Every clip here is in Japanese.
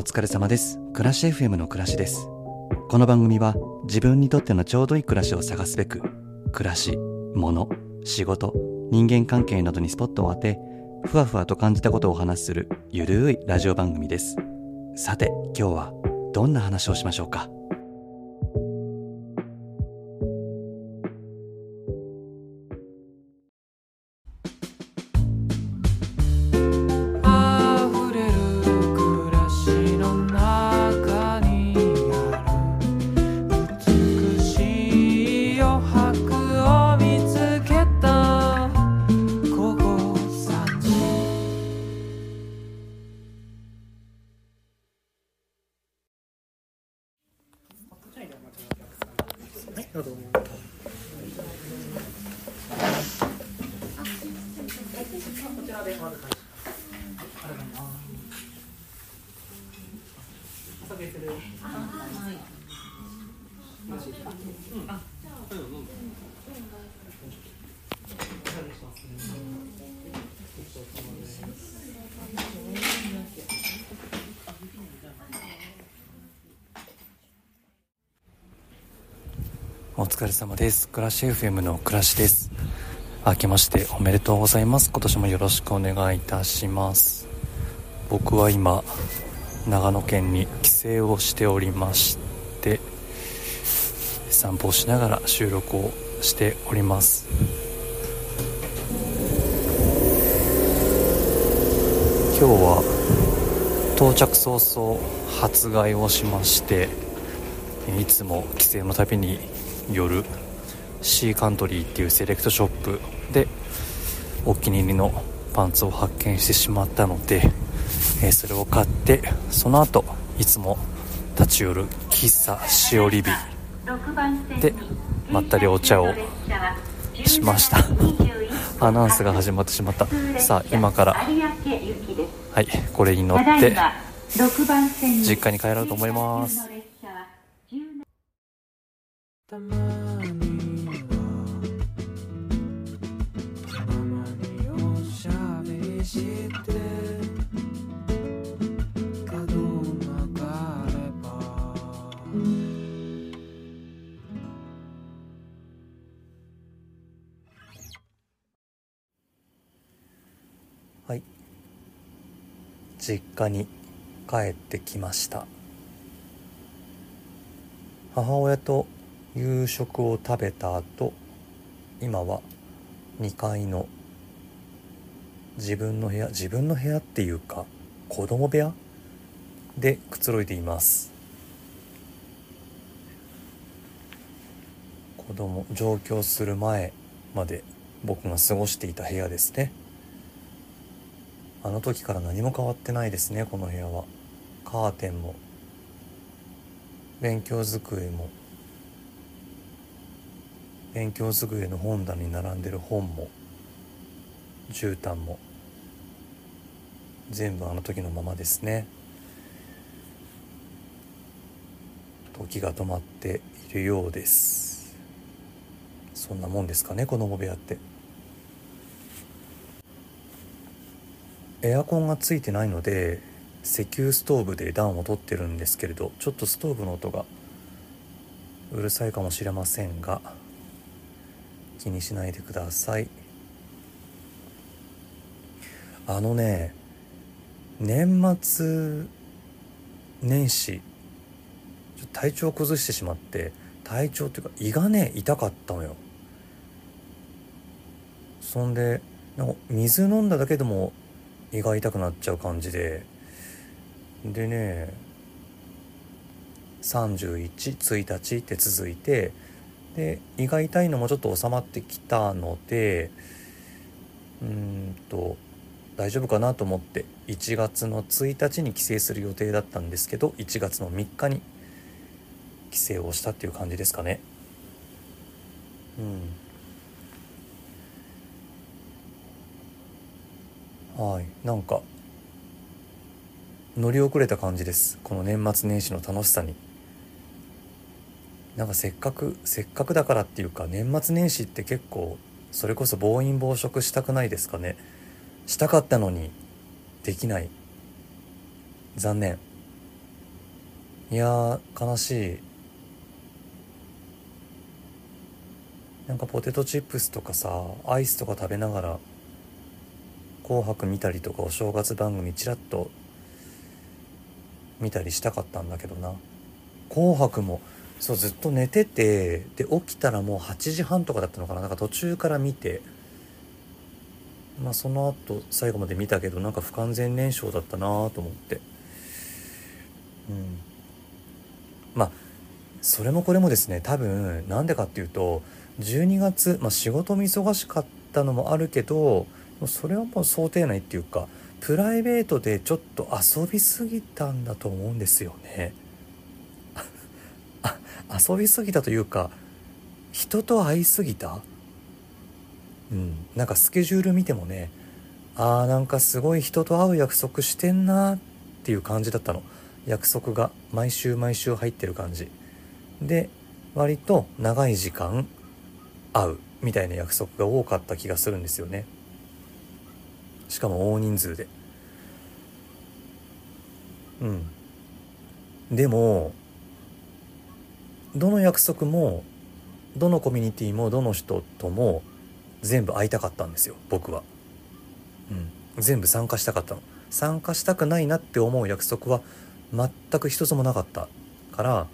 お疲れ様です。暮らし FM の暮らしです。この番組は自分にとってのちょうどいい暮らしを探すべく暮らし物仕事人間関係などにスポットを当てふわふわと感じたことをお話しするゆるいラジオ番組です。さて今日はどんな話をしましょうか？おお疲れ様です。暮らし FM の暮らしです。明けましておめでとうございます。今年もよろしくお願いいたします。僕は今長野県に帰省をしておりまして散歩をしながら収録をしております。今日は到着早々発買をしましていつも帰省のたびに寄るシーカントリーっていうセレクトショップでお気に入りのパンツを発見してしまったので、えーそれを買ってその後いつも立ち寄る喫茶しおりびでまったりお茶をしました。アナウンスが始まってしまった。さあ今からはいこれに乗って実家に帰ろうと思いますたまにはたまにおしゃべりして角曲がれば。はい。実家に帰ってきました。母親と夕食を食べた後今は2階の自分の部屋自分の部屋っていうか子供部屋でくつろいでいます。子供上京する前まで僕が過ごしていた部屋ですね。あの時から何も変わってないですねこの部屋は。カーテンも勉強机も勉強机の本棚に並んでる本も絨毯も全部あの時のままですね。時が止まっているようです。そんなもんですかね子供部屋って。エアコンがついてないので石油ストーブで暖を取ってるんですけれどちょっとストーブの音がうるさいかもしれませんが気にしないでください。あのね年末年始ちょっと体調崩してしまって体調っていうか胃がね痛かったのよ。そんでなんか水飲んだだけでも胃が痛くなっちゃう感じで。でね311日って続いてで胃が痛いのもちょっと収まってきたのでうんと大丈夫かなと思って1月の1日に帰省する予定だったんですけど1月の3日に帰省をしたっていう感じですかね。うん。はい。なんか乗り遅れた感じです。この年末年始の楽しさに。なんかせっかくせっかくだからっていうか年末年始って結構それこそ暴飲暴食したくないですかね。したかったのにできない。残念。いや悲しい。なんかポテトチップスとかさアイスとか食べながら「紅白」見たりとかお正月番組ちらっと見たりしたかったんだけどな「紅白」もそうずっと寝ててで起きたらもう8時半とかだったのかな。なんか途中から見て。まあその後最後まで見たけどなんか不完全燃焼だったなと思って。うん。まあそれもこれもですね多分なんでかっていうと12月、まあ、仕事も忙しかったのもあるけどそれはもう想定内っていうかプライベートでちょっと遊びすぎたんだと思うんですよね。遊びすぎたというか人と会いすぎた？うん。なんかスケジュール見てもねあーなんかすごい人と会う約束してんなっていう感じだったの。約束が毎週毎週入ってる感じ。で割と長い時間会うみたいな約束が多かった気がするんですよね。しかも大人数で。うん。でもどの約束もどのコミュニティもどの人とも全部会いたかったんですよ僕は、うん、全部参加したかったの。参加したくないなって思う約束は全く一つもなかったから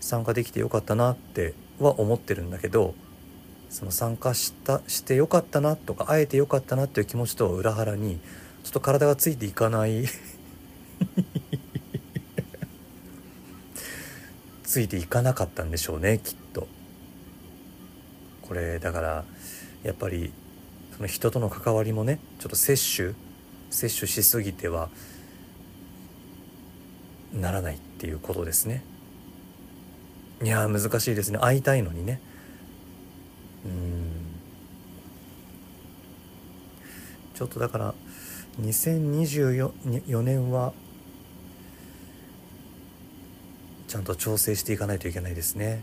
参加できてよかったなっては思ってるんだけどその参加したしてよかったなとか会えてよかったなっていう気持ちとは裏腹にちょっと体がついていかない。ついていかなかったんでしょうねきっと。これだからやっぱりその人との関わりもねちょっと摂取摂取しすぎてはならないっていうことですね。いや難しいですね。会いたいのにね。うん。ちょっとだから2024年はちゃんと調整していかないといけないですね。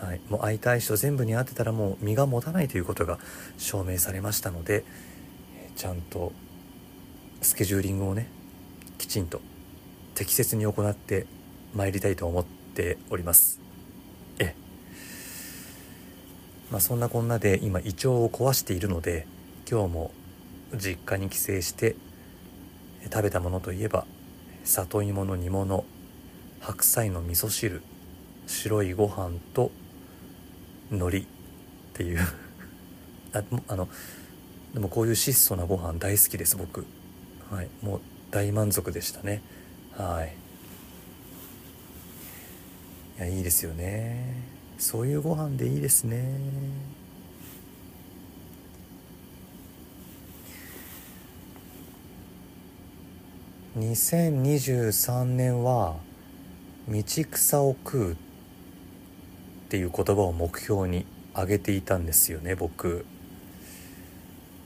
はい、もう会いたい人全部に会ってたらもう身が持たないということが証明されましたのでちゃんとスケジューリングをねきちんと適切に行ってまいりたいと思っております。え。まあそんなこんなで今胃腸を壊しているので今日も実家に帰省して食べたものといえば里芋の煮物白菜の味噌汁白いご飯と海苔っていう。ああのでもこういう質素なご飯大好きです僕。はい。もう大満足でしたね。はい。いやいいですよね。そういうご飯でいいですね。2023年は道草を食うっていう言葉を目標に挙げていたんですよね僕。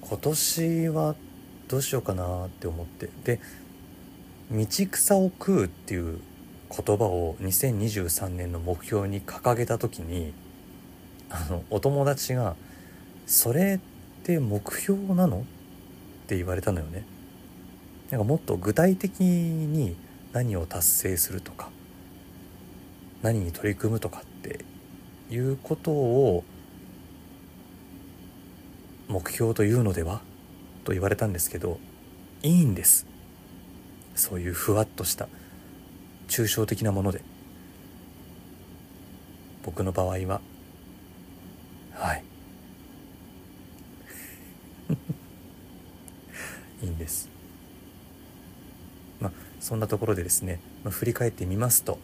今年はどうしようかなって思って。で道草を食うっていう言葉を2023年の目標に掲げた時にあのお友達が「それって目標なの?」って言われたのよね。なんかもっと具体的に何を達成するとか何に取り組むとかっていうことを目標というのではと言われたんですけどいいんです。そういうふわっとした抽象的なもので。僕の場合ははい。いいんです。まあそんなところでですね、まあ、振り返ってみますと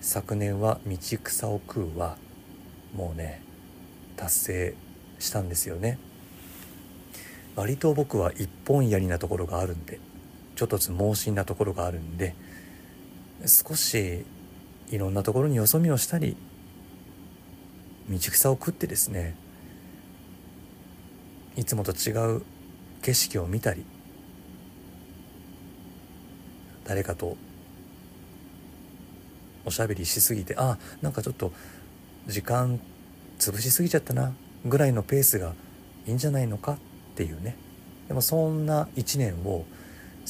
昨年は「道草を食う」はもうね達成したんですよね。割と僕は一本槍なところがあるんでちょっとつ盲信なところがあるんで少しいろんなところによそ見をしたり道草を食ってですねいつもと違う景色を見たり誰かとおしゃべりしすぎてあなんかちょっと時間潰しすぎちゃったなぐらいのペースがいいんじゃないのかっていうね。でもそんな1年を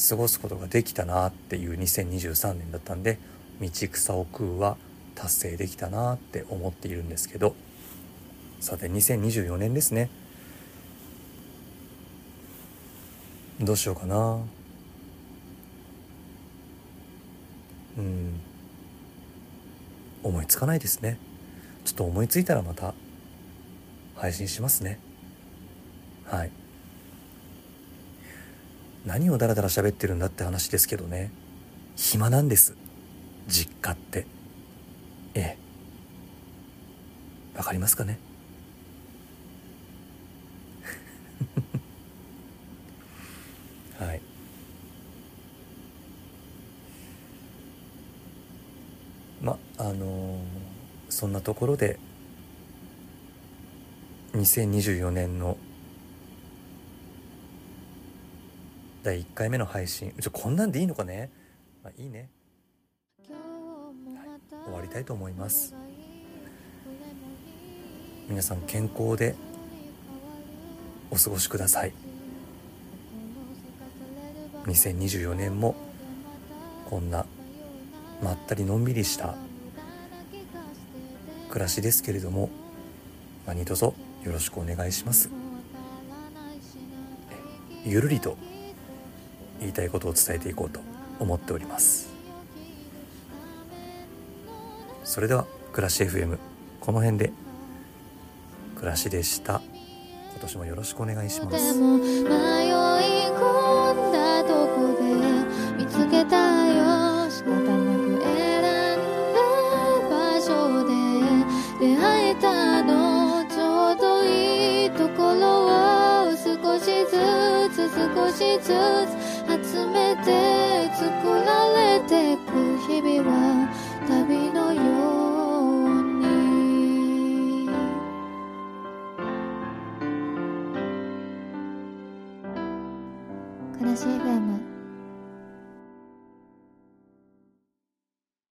過ごすことができたなっていう2023年だったんで道草を食うは達成できたなって思っているんですけど。さて2024年ですね。どうしようかな。うん。思いつかないですね。ちょっと思いついたらまた配信しますね。はい。何をダラダラ喋ってるんだって話ですけどね。暇なんです。実家って。ええ。わかりますかねはいまあのそんなところで2024年の第1回目の配信ちょこんなんでいいのかね、まあ、いいね。終わりたいと思います。皆さん健康でお過ごしください。2024年もこんなまったりのんびりした暮らしですけれども何卒よろしくお願いします。ゆるりと言いたいことを伝えていこうと思っております。それでは暮らし FM この辺で。暮らしでした。今年もよろしくお願いします。少しずつ集めて作られてく日々は旅のよう